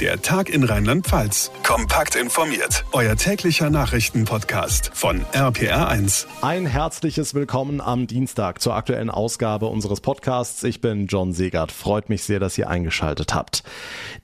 Der Tag in Rheinland-Pfalz. Kompakt informiert. Euer täglicher Nachrichtenpodcast von RPR1. Ein herzliches Willkommen am Dienstag zur aktuellen Ausgabe unseres Podcasts. Ich bin John Segert. Freut mich sehr, dass ihr eingeschaltet habt.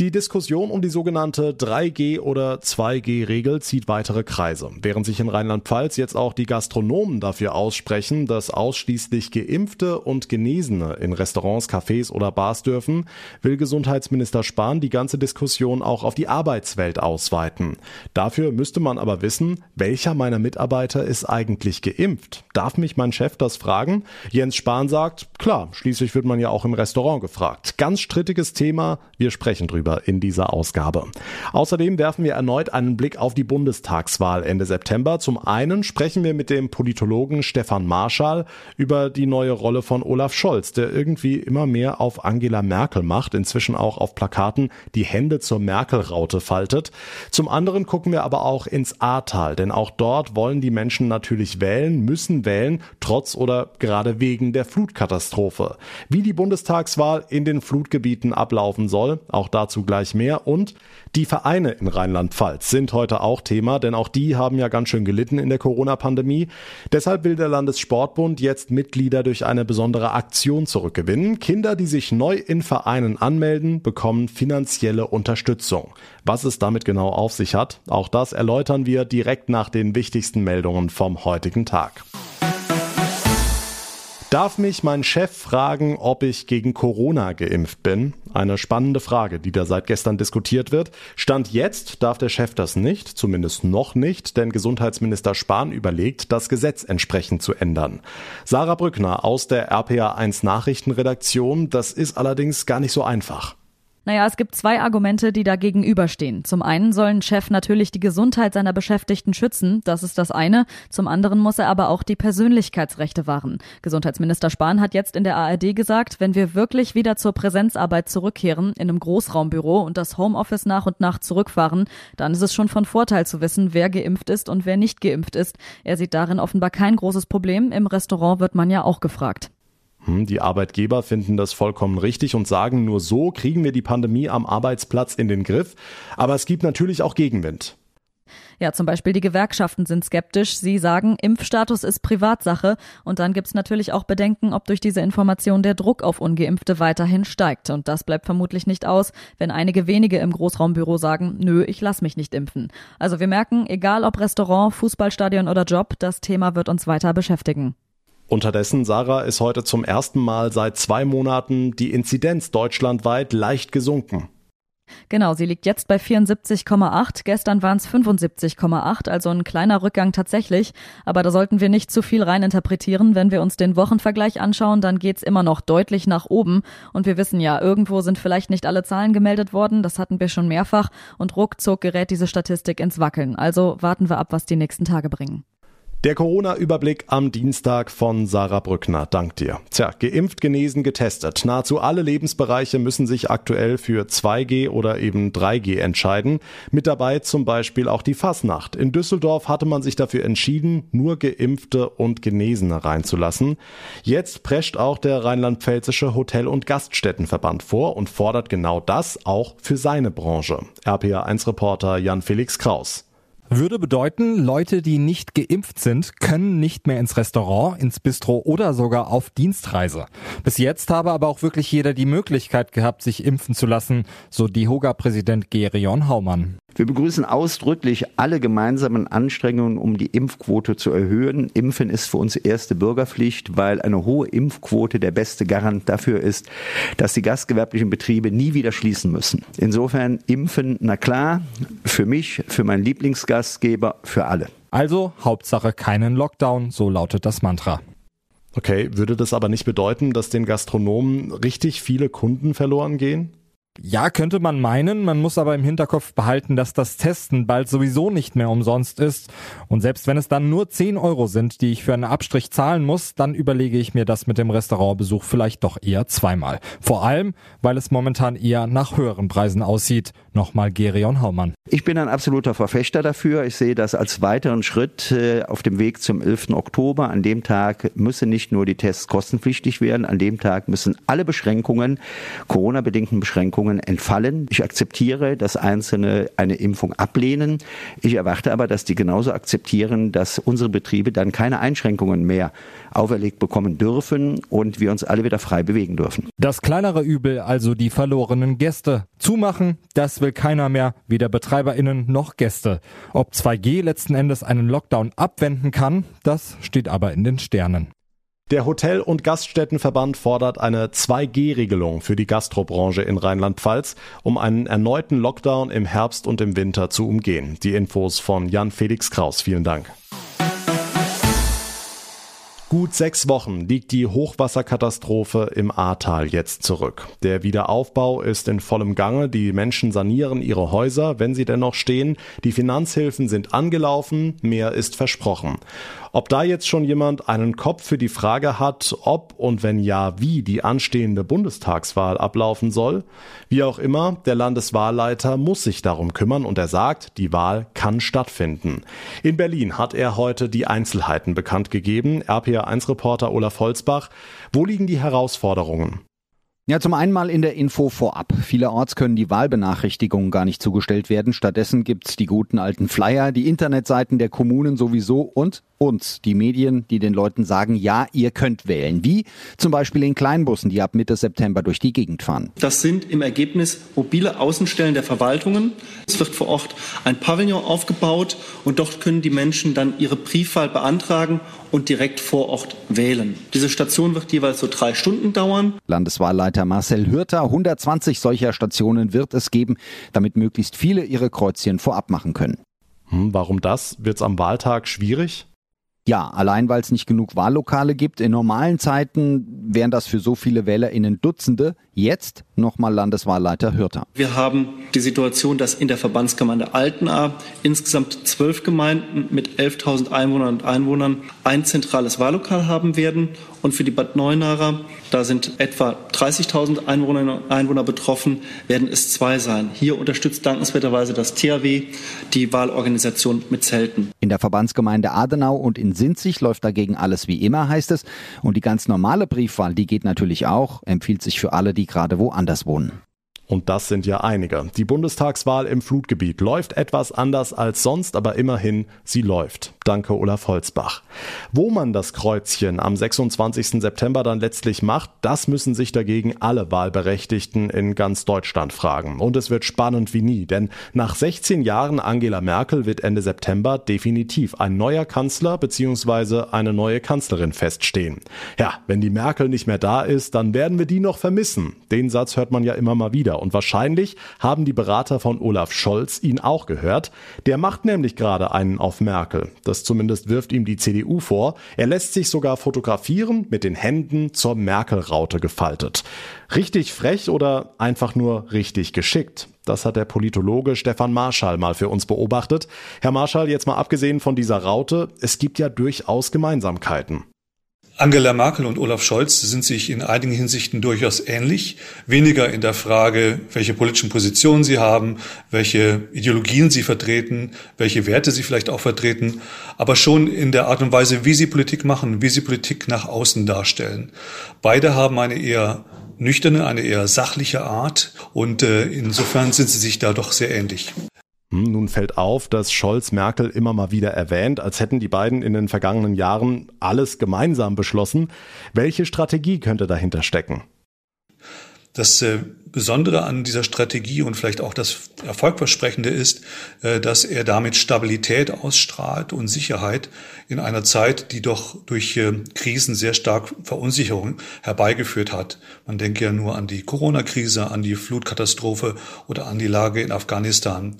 Die Diskussion um die sogenannte 3G oder 2G-Regel zieht weitere Kreise. Während sich in Rheinland-Pfalz jetzt auch die Gastronomen dafür aussprechen, dass ausschließlich Geimpfte und Genesene in Restaurants, Cafés oder Bars dürfen, will Gesundheitsminister Spahn die ganze Diskussion Diskussion auch auf die Arbeitswelt ausweiten. Dafür müsste man aber wissen, welcher meiner Mitarbeiter ist eigentlich geimpft. Darf mich mein Chef das fragen? Jens Spahn sagt, klar, schließlich wird man ja auch im Restaurant gefragt. Ganz strittiges Thema, wir sprechen drüber in dieser Ausgabe. Außerdem werfen wir erneut einen Blick auf die Bundestagswahl Ende September. Zum einen sprechen wir mit dem Politologen Stefan Marschall über die neue Rolle von Olaf Scholz, der irgendwie immer mehr auf Angela Merkel macht, inzwischen auch auf Plakaten die Hände zur Merkel-Raute faltet. Zum anderen gucken wir aber auch ins Ahrtal, denn auch dort wollen die Menschen natürlich wählen, müssen wählen, trotz oder gerade wegen der Flutkatastrophe. Wie die Bundestagswahl in den Flutgebieten ablaufen soll, auch dazu gleich mehr und die Vereine in Rheinland-Pfalz sind heute auch Thema, denn auch die haben ja ganz schön gelitten in der Corona-Pandemie. Deshalb will der Landessportbund jetzt Mitglieder durch eine besondere Aktion zurückgewinnen. Kinder, die sich neu in Vereinen anmelden, bekommen finanzielle Unterstützung. Was es damit genau auf sich hat, auch das erläutern wir direkt nach den wichtigsten Meldungen vom heutigen Tag. Darf mich mein Chef fragen, ob ich gegen Corona geimpft bin? Eine spannende Frage, die da seit gestern diskutiert wird. Stand jetzt darf der Chef das nicht, zumindest noch nicht, denn Gesundheitsminister Spahn überlegt, das Gesetz entsprechend zu ändern. Sarah Brückner aus der RPA1 Nachrichtenredaktion, das ist allerdings gar nicht so einfach. Naja, es gibt zwei Argumente, die da gegenüberstehen. Zum einen soll ein Chef natürlich die Gesundheit seiner Beschäftigten schützen, das ist das eine. Zum anderen muss er aber auch die Persönlichkeitsrechte wahren. Gesundheitsminister Spahn hat jetzt in der ARD gesagt, wenn wir wirklich wieder zur Präsenzarbeit zurückkehren, in einem Großraumbüro und das Homeoffice nach und nach zurückfahren, dann ist es schon von Vorteil zu wissen, wer geimpft ist und wer nicht geimpft ist. Er sieht darin offenbar kein großes Problem. Im Restaurant wird man ja auch gefragt. Hm, die Arbeitgeber finden das vollkommen richtig und sagen, nur so kriegen wir die Pandemie am Arbeitsplatz in den Griff. Aber es gibt natürlich auch Gegenwind. Ja, zum Beispiel die Gewerkschaften sind skeptisch. Sie sagen, Impfstatus ist Privatsache. Und dann gibt's natürlich auch Bedenken, ob durch diese Information der Druck auf Ungeimpfte weiterhin steigt. Und das bleibt vermutlich nicht aus, wenn einige wenige im Großraumbüro sagen, nö, ich lass mich nicht impfen. Also wir merken, egal ob Restaurant, Fußballstadion oder Job, das Thema wird uns weiter beschäftigen. Unterdessen, Sarah, ist heute zum ersten Mal seit zwei Monaten die Inzidenz deutschlandweit leicht gesunken. Genau, sie liegt jetzt bei 74,8. Gestern waren es 75,8, also ein kleiner Rückgang tatsächlich. Aber da sollten wir nicht zu viel reininterpretieren. Wenn wir uns den Wochenvergleich anschauen, dann geht's immer noch deutlich nach oben. Und wir wissen ja, irgendwo sind vielleicht nicht alle Zahlen gemeldet worden. Das hatten wir schon mehrfach. Und ruckzuck gerät diese Statistik ins Wackeln. Also warten wir ab, was die nächsten Tage bringen. Der Corona-Überblick am Dienstag von Sarah Brückner. Dank dir. Tja, geimpft, genesen, getestet. Nahezu alle Lebensbereiche müssen sich aktuell für 2G oder eben 3G entscheiden. Mit dabei zum Beispiel auch die Fasnacht. In Düsseldorf hatte man sich dafür entschieden, nur Geimpfte und Genesene reinzulassen. Jetzt prescht auch der rheinland-pfälzische Hotel- und Gaststättenverband vor und fordert genau das auch für seine Branche. RPA1-Reporter Jan-Felix Kraus. Würde bedeuten, Leute, die nicht geimpft sind, können nicht mehr ins Restaurant, ins Bistro oder sogar auf Dienstreise. Bis jetzt habe aber auch wirklich jeder die Möglichkeit gehabt, sich impfen zu lassen, so die Hoga-Präsident Gerion Haumann. Wir begrüßen ausdrücklich alle gemeinsamen Anstrengungen, um die Impfquote zu erhöhen. Impfen ist für uns erste Bürgerpflicht, weil eine hohe Impfquote der beste Garant dafür ist, dass die gastgewerblichen Betriebe nie wieder schließen müssen. Insofern impfen, na klar, für mich, für meinen Lieblingsgastgeber, für alle. Also Hauptsache keinen Lockdown, so lautet das Mantra. Okay, würde das aber nicht bedeuten, dass den Gastronomen richtig viele Kunden verloren gehen? Ja, könnte man meinen, man muss aber im Hinterkopf behalten, dass das Testen bald sowieso nicht mehr umsonst ist. Und selbst wenn es dann nur 10 Euro sind, die ich für einen Abstrich zahlen muss, dann überlege ich mir das mit dem Restaurantbesuch vielleicht doch eher zweimal. Vor allem, weil es momentan eher nach höheren Preisen aussieht. Nochmal Gerion Haumann. Ich bin ein absoluter Verfechter dafür. Ich sehe das als weiteren Schritt äh, auf dem Weg zum 11. Oktober. An dem Tag müssen nicht nur die Tests kostenpflichtig werden, an dem Tag müssen alle Beschränkungen, Corona-bedingten Beschränkungen, Einschränkungen entfallen. Ich akzeptiere, dass Einzelne eine Impfung ablehnen. Ich erwarte aber, dass die genauso akzeptieren, dass unsere Betriebe dann keine Einschränkungen mehr auferlegt bekommen dürfen und wir uns alle wieder frei bewegen dürfen. Das kleinere Übel, also die verlorenen Gäste. Zumachen, das will keiner mehr, weder BetreiberInnen noch Gäste. Ob 2G letzten Endes einen Lockdown abwenden kann, das steht aber in den Sternen. Der Hotel- und Gaststättenverband fordert eine 2G-Regelung für die Gastrobranche in Rheinland-Pfalz, um einen erneuten Lockdown im Herbst und im Winter zu umgehen. Die Infos von Jan Felix Kraus. Vielen Dank. Gut sechs Wochen liegt die Hochwasserkatastrophe im Ahrtal jetzt zurück. Der Wiederaufbau ist in vollem Gange. Die Menschen sanieren ihre Häuser, wenn sie denn noch stehen. Die Finanzhilfen sind angelaufen. Mehr ist versprochen. Ob da jetzt schon jemand einen Kopf für die Frage hat, ob und wenn ja, wie die anstehende Bundestagswahl ablaufen soll? Wie auch immer, der Landeswahlleiter muss sich darum kümmern und er sagt, die Wahl kann stattfinden. In Berlin hat er heute die Einzelheiten bekannt gegeben. RPA RPR1-Reporter Olaf Holzbach. Wo liegen die Herausforderungen? Ja, zum einen mal in der Info vorab. Vielerorts können die Wahlbenachrichtigungen gar nicht zugestellt werden. Stattdessen gibt's die guten alten Flyer, die Internetseiten der Kommunen sowieso und uns, die Medien, die den Leuten sagen, ja, ihr könnt wählen. Wie zum Beispiel in Kleinbussen, die ab Mitte September durch die Gegend fahren. Das sind im Ergebnis mobile Außenstellen der Verwaltungen. Es wird vor Ort ein Pavillon aufgebaut und dort können die Menschen dann ihre Briefwahl beantragen und direkt vor Ort wählen. Diese Station wird jeweils so drei Stunden dauern. Landeswahlleiter Marcel Hürter, 120 solcher Stationen wird es geben, damit möglichst viele ihre Kreuzchen vorab machen können. Hm, warum das? Wird's am Wahltag schwierig? Ja, allein weil es nicht genug Wahllokale gibt. In normalen Zeiten wären das für so viele WählerInnen Dutzende. Jetzt nochmal Landeswahlleiter Hürter. Wir haben die Situation, dass in der Verbandsgemeinde Altenahr insgesamt zwölf Gemeinden mit 11.000 Einwohnern und Einwohnern ein zentrales Wahllokal haben werden. Und für die Bad Neuenarer, da sind etwa 30.000 Einwohnerinnen und Einwohner betroffen, werden es zwei sein. Hier unterstützt dankenswerterweise das THW die Wahlorganisation mit Zelten. In der Verbandsgemeinde Adenau und in Sinzig läuft dagegen alles wie immer, heißt es. Und die ganz normale Briefwahl, die geht natürlich auch, empfiehlt sich für alle, die gerade woanders wohnen. Und das sind ja einige. Die Bundestagswahl im Flutgebiet läuft etwas anders als sonst, aber immerhin, sie läuft. Danke, Olaf Holzbach. Wo man das Kreuzchen am 26. September dann letztlich macht, das müssen sich dagegen alle Wahlberechtigten in ganz Deutschland fragen. Und es wird spannend wie nie, denn nach 16 Jahren Angela Merkel wird Ende September definitiv ein neuer Kanzler bzw. eine neue Kanzlerin feststehen. Ja, wenn die Merkel nicht mehr da ist, dann werden wir die noch vermissen. Den Satz hört man ja immer mal wieder. Und wahrscheinlich haben die Berater von Olaf Scholz ihn auch gehört. Der macht nämlich gerade einen auf Merkel. Das zumindest wirft ihm die CDU vor. Er lässt sich sogar fotografieren mit den Händen zur Merkel-Raute gefaltet. Richtig frech oder einfach nur richtig geschickt? Das hat der Politologe Stefan Marschall mal für uns beobachtet. Herr Marschall, jetzt mal abgesehen von dieser Raute, es gibt ja durchaus Gemeinsamkeiten. Angela Merkel und Olaf Scholz sind sich in einigen Hinsichten durchaus ähnlich. Weniger in der Frage, welche politischen Positionen sie haben, welche Ideologien sie vertreten, welche Werte sie vielleicht auch vertreten, aber schon in der Art und Weise, wie sie Politik machen, wie sie Politik nach außen darstellen. Beide haben eine eher nüchterne, eine eher sachliche Art und äh, insofern sind sie sich da doch sehr ähnlich. Hm, nun fällt auf, dass Scholz Merkel immer mal wieder erwähnt, als hätten die beiden in den vergangenen Jahren alles gemeinsam beschlossen. Welche Strategie könnte dahinter stecken? Das äh, Besondere an dieser Strategie und vielleicht auch das Erfolgversprechende ist, äh, dass er damit Stabilität ausstrahlt und Sicherheit in einer Zeit, die doch durch äh, Krisen sehr stark Verunsicherung herbeigeführt hat. Man denke ja nur an die Corona-Krise, an die Flutkatastrophe oder an die Lage in Afghanistan.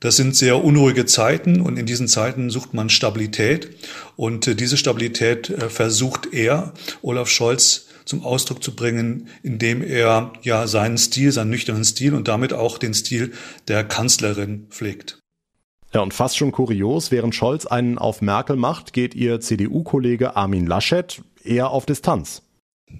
Das sind sehr unruhige Zeiten und in diesen Zeiten sucht man Stabilität und äh, diese Stabilität äh, versucht er, Olaf Scholz, zum Ausdruck zu bringen, indem er ja seinen Stil, seinen nüchternen Stil und damit auch den Stil der Kanzlerin pflegt. Ja, und fast schon kurios, während Scholz einen auf Merkel macht, geht ihr CDU-Kollege Armin Laschet eher auf Distanz.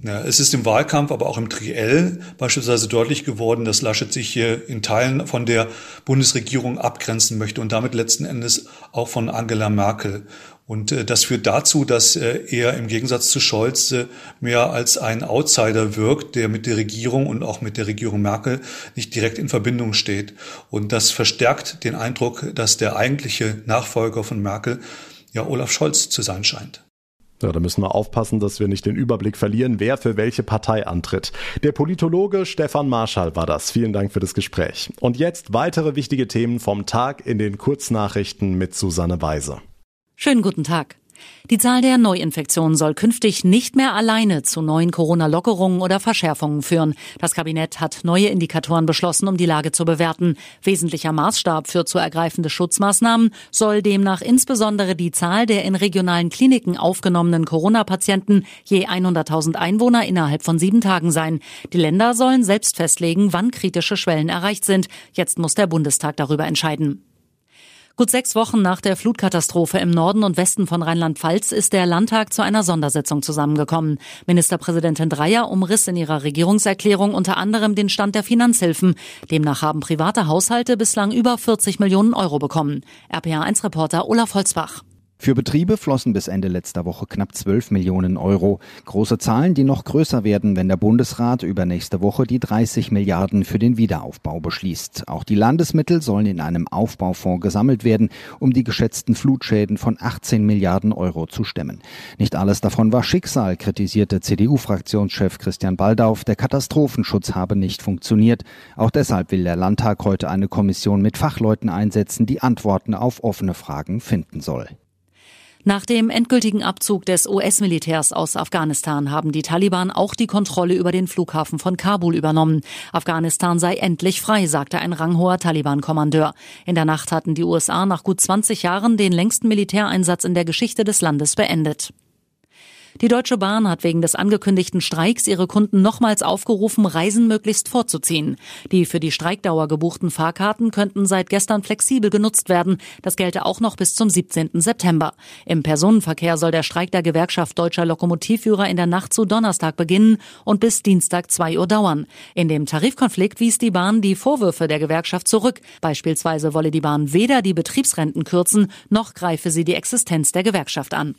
Ja, es ist im Wahlkampf, aber auch im Triell beispielsweise deutlich geworden, dass Laschet sich hier in Teilen von der Bundesregierung abgrenzen möchte und damit letzten Endes auch von Angela Merkel. Und äh, das führt dazu, dass äh, er im Gegensatz zu Scholz äh, mehr als ein Outsider wirkt, der mit der Regierung und auch mit der Regierung Merkel nicht direkt in Verbindung steht. Und das verstärkt den Eindruck, dass der eigentliche Nachfolger von Merkel ja Olaf Scholz zu sein scheint. Ja, da müssen wir aufpassen, dass wir nicht den Überblick verlieren, wer für welche Partei antritt. Der Politologe Stefan Marschall war das. Vielen Dank für das Gespräch. Und jetzt weitere wichtige Themen vom Tag in den Kurznachrichten mit Susanne Weise. Schönen guten Tag. Die Zahl der Neuinfektionen soll künftig nicht mehr alleine zu neuen Corona-Lockerungen oder Verschärfungen führen. Das Kabinett hat neue Indikatoren beschlossen, um die Lage zu bewerten. Wesentlicher Maßstab für zu ergreifende Schutzmaßnahmen soll demnach insbesondere die Zahl der in regionalen Kliniken aufgenommenen Corona-Patienten je 100.000 Einwohner innerhalb von sieben Tagen sein. Die Länder sollen selbst festlegen, wann kritische Schwellen erreicht sind. Jetzt muss der Bundestag darüber entscheiden. Gut sechs Wochen nach der Flutkatastrophe im Norden und Westen von Rheinland-Pfalz ist der Landtag zu einer Sondersitzung zusammengekommen. Ministerpräsidentin Dreyer umriss in ihrer Regierungserklärung unter anderem den Stand der Finanzhilfen. Demnach haben private Haushalte bislang über 40 Millionen Euro bekommen. RPA1-Reporter Olaf Holzbach. Für Betriebe flossen bis Ende letzter Woche knapp 12 Millionen Euro. Große Zahlen, die noch größer werden, wenn der Bundesrat übernächste Woche die 30 Milliarden für den Wiederaufbau beschließt. Auch die Landesmittel sollen in einem Aufbaufonds gesammelt werden, um die geschätzten Flutschäden von 18 Milliarden Euro zu stemmen. Nicht alles davon war Schicksal, kritisierte CDU-Fraktionschef Christian Baldauf. Der Katastrophenschutz habe nicht funktioniert. Auch deshalb will der Landtag heute eine Kommission mit Fachleuten einsetzen, die Antworten auf offene Fragen finden soll. Nach dem endgültigen Abzug des US-Militärs aus Afghanistan haben die Taliban auch die Kontrolle über den Flughafen von Kabul übernommen. Afghanistan sei endlich frei, sagte ein ranghoher Taliban-Kommandeur. In der Nacht hatten die USA nach gut 20 Jahren den längsten Militäreinsatz in der Geschichte des Landes beendet. Die Deutsche Bahn hat wegen des angekündigten Streiks ihre Kunden nochmals aufgerufen, Reisen möglichst vorzuziehen. Die für die Streikdauer gebuchten Fahrkarten könnten seit gestern flexibel genutzt werden. Das gelte auch noch bis zum 17. September. Im Personenverkehr soll der Streik der Gewerkschaft deutscher Lokomotivführer in der Nacht zu Donnerstag beginnen und bis Dienstag 2 Uhr dauern. In dem Tarifkonflikt wies die Bahn die Vorwürfe der Gewerkschaft zurück. Beispielsweise wolle die Bahn weder die Betriebsrenten kürzen, noch greife sie die Existenz der Gewerkschaft an.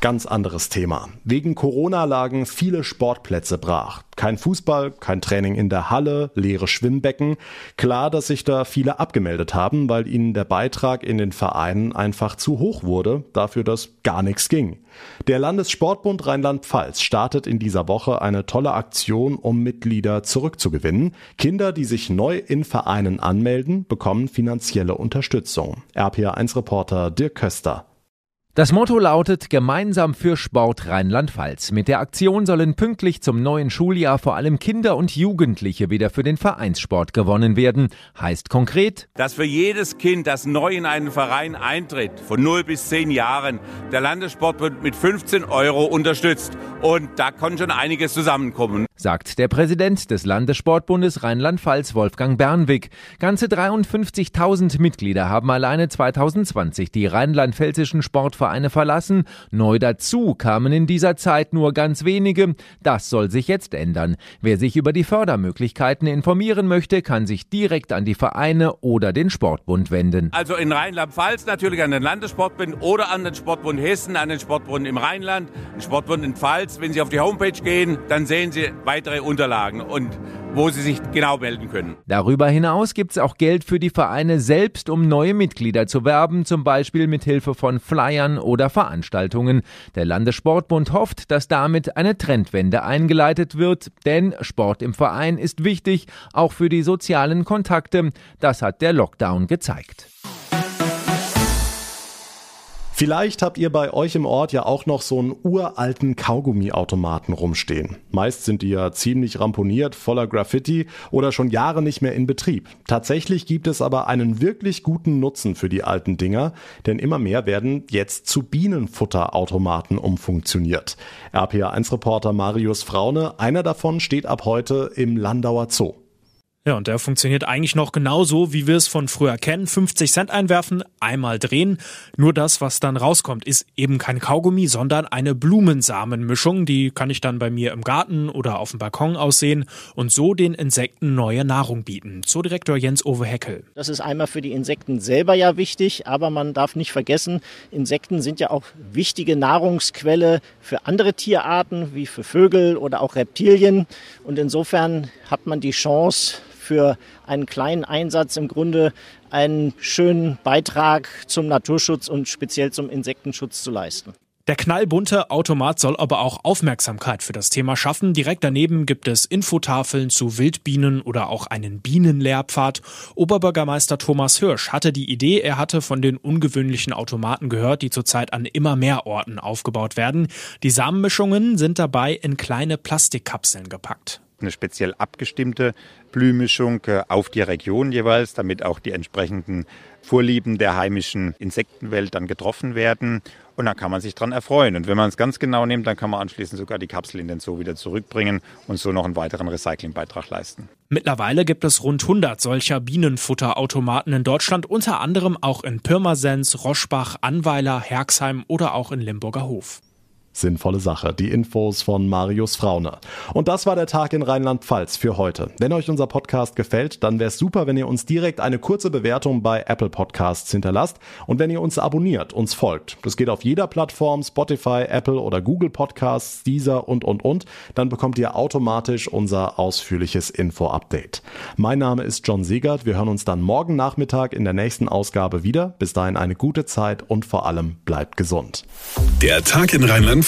Ganz anderes Thema. Wegen Corona lagen viele Sportplätze brach. Kein Fußball, kein Training in der Halle, leere Schwimmbecken. Klar, dass sich da viele abgemeldet haben, weil ihnen der Beitrag in den Vereinen einfach zu hoch wurde, dafür, dass gar nichts ging. Der Landessportbund Rheinland-Pfalz startet in dieser Woche eine tolle Aktion, um Mitglieder zurückzugewinnen. Kinder, die sich neu in Vereinen anmelden, bekommen finanzielle Unterstützung. RPA1-Reporter Dirk Köster. Das Motto lautet Gemeinsam für Sport Rheinland-Pfalz. Mit der Aktion sollen pünktlich zum neuen Schuljahr vor allem Kinder und Jugendliche wieder für den Vereinssport gewonnen werden. Heißt konkret, dass für jedes Kind, das neu in einen Verein eintritt, von 0 bis 10 Jahren, der Landessportbund mit 15 Euro unterstützt. Und da kann schon einiges zusammenkommen. Sagt der Präsident des Landessportbundes Rheinland-Pfalz, Wolfgang Bernwig. Ganze 53.000 Mitglieder haben alleine 2020 die rheinland-pfälzischen Sportvereine Vereine verlassen. Neu dazu kamen in dieser Zeit nur ganz wenige. Das soll sich jetzt ändern. Wer sich über die Fördermöglichkeiten informieren möchte, kann sich direkt an die Vereine oder den Sportbund wenden. Also in Rheinland-Pfalz natürlich an den Landessportbund oder an den Sportbund Hessen, an den Sportbund im Rheinland, den Sportbund in Pfalz. Wenn Sie auf die Homepage gehen, dann sehen Sie weitere Unterlagen und wo Sie sich genau melden können. Darüber hinaus gibt es auch Geld für die Vereine selbst, um neue Mitglieder zu werben, zum Beispiel mit Hilfe von Flyern oder Veranstaltungen. Der Landessportbund hofft, dass damit eine Trendwende eingeleitet wird, denn Sport im Verein ist wichtig, auch für die sozialen Kontakte. Das hat der Lockdown gezeigt. Vielleicht habt ihr bei euch im Ort ja auch noch so einen uralten Kaugummiautomaten rumstehen. Meist sind die ja ziemlich ramponiert, voller Graffiti oder schon Jahre nicht mehr in Betrieb. Tatsächlich gibt es aber einen wirklich guten Nutzen für die alten Dinger, denn immer mehr werden jetzt zu Bienenfutterautomaten umfunktioniert. RPA1-Reporter Marius Fraune, einer davon steht ab heute im Landauer Zoo. Ja, und der funktioniert eigentlich noch genauso, wie wir es von früher kennen. 50 Cent einwerfen, einmal drehen. Nur das, was dann rauskommt, ist eben kein Kaugummi, sondern eine Blumensamenmischung. Die kann ich dann bei mir im Garten oder auf dem Balkon aussehen und so den Insekten neue Nahrung bieten. Zoodirektor Jens Ove Heckel. Das ist einmal für die Insekten selber ja wichtig, aber man darf nicht vergessen, Insekten sind ja auch wichtige Nahrungsquelle für andere Tierarten, wie für Vögel oder auch Reptilien. Und insofern hat man die Chance, für einen kleinen Einsatz im Grunde einen schönen Beitrag zum Naturschutz und speziell zum Insektenschutz zu leisten. Der knallbunte Automat soll aber auch Aufmerksamkeit für das Thema schaffen. Direkt daneben gibt es Infotafeln zu Wildbienen oder auch einen Bienenlehrpfad. Oberbürgermeister Thomas Hirsch hatte die Idee, er hatte von den ungewöhnlichen Automaten gehört, die zurzeit an immer mehr Orten aufgebaut werden. Die Samenmischungen sind dabei in kleine Plastikkapseln gepackt eine speziell abgestimmte Blühmischung äh, auf die Region jeweils, damit auch die entsprechenden Vorlieben der heimischen Insektenwelt dann getroffen werden. Und dann kann man sich daran erfreuen. Und wenn man es ganz genau nimmt, dann kann man anschließend sogar die Kapsel in den Zoo wieder zurückbringen und so noch einen weiteren Recyclingbeitrag leisten. Mittlerweile gibt es rund 100 solcher Bienenfutterautomaten in Deutschland, unter anderem auch in Pirmasens, Roschbach, Anweiler, Herxheim oder auch in Limburger Hof. Sinnvolle Sache. Die Infos von Marius Fraune. Und das war der Tag in Rheinland-Pfalz für heute. Wenn euch unser Podcast gefällt, dann wäre es super, wenn ihr uns direkt eine kurze Bewertung bei Apple Podcasts hinterlasst und wenn ihr uns abonniert, uns folgt. Das geht auf jeder Plattform, Spotify, Apple oder Google Podcasts, Deezer und, und, und. Dann bekommt ihr automatisch unser ausführliches Info-Update. Mein Name ist John Segert. Wir hören uns dann morgen Nachmittag in der nächsten Ausgabe wieder. Bis dahin eine gute Zeit und vor allem bleibt gesund. Der Tag in Rheinland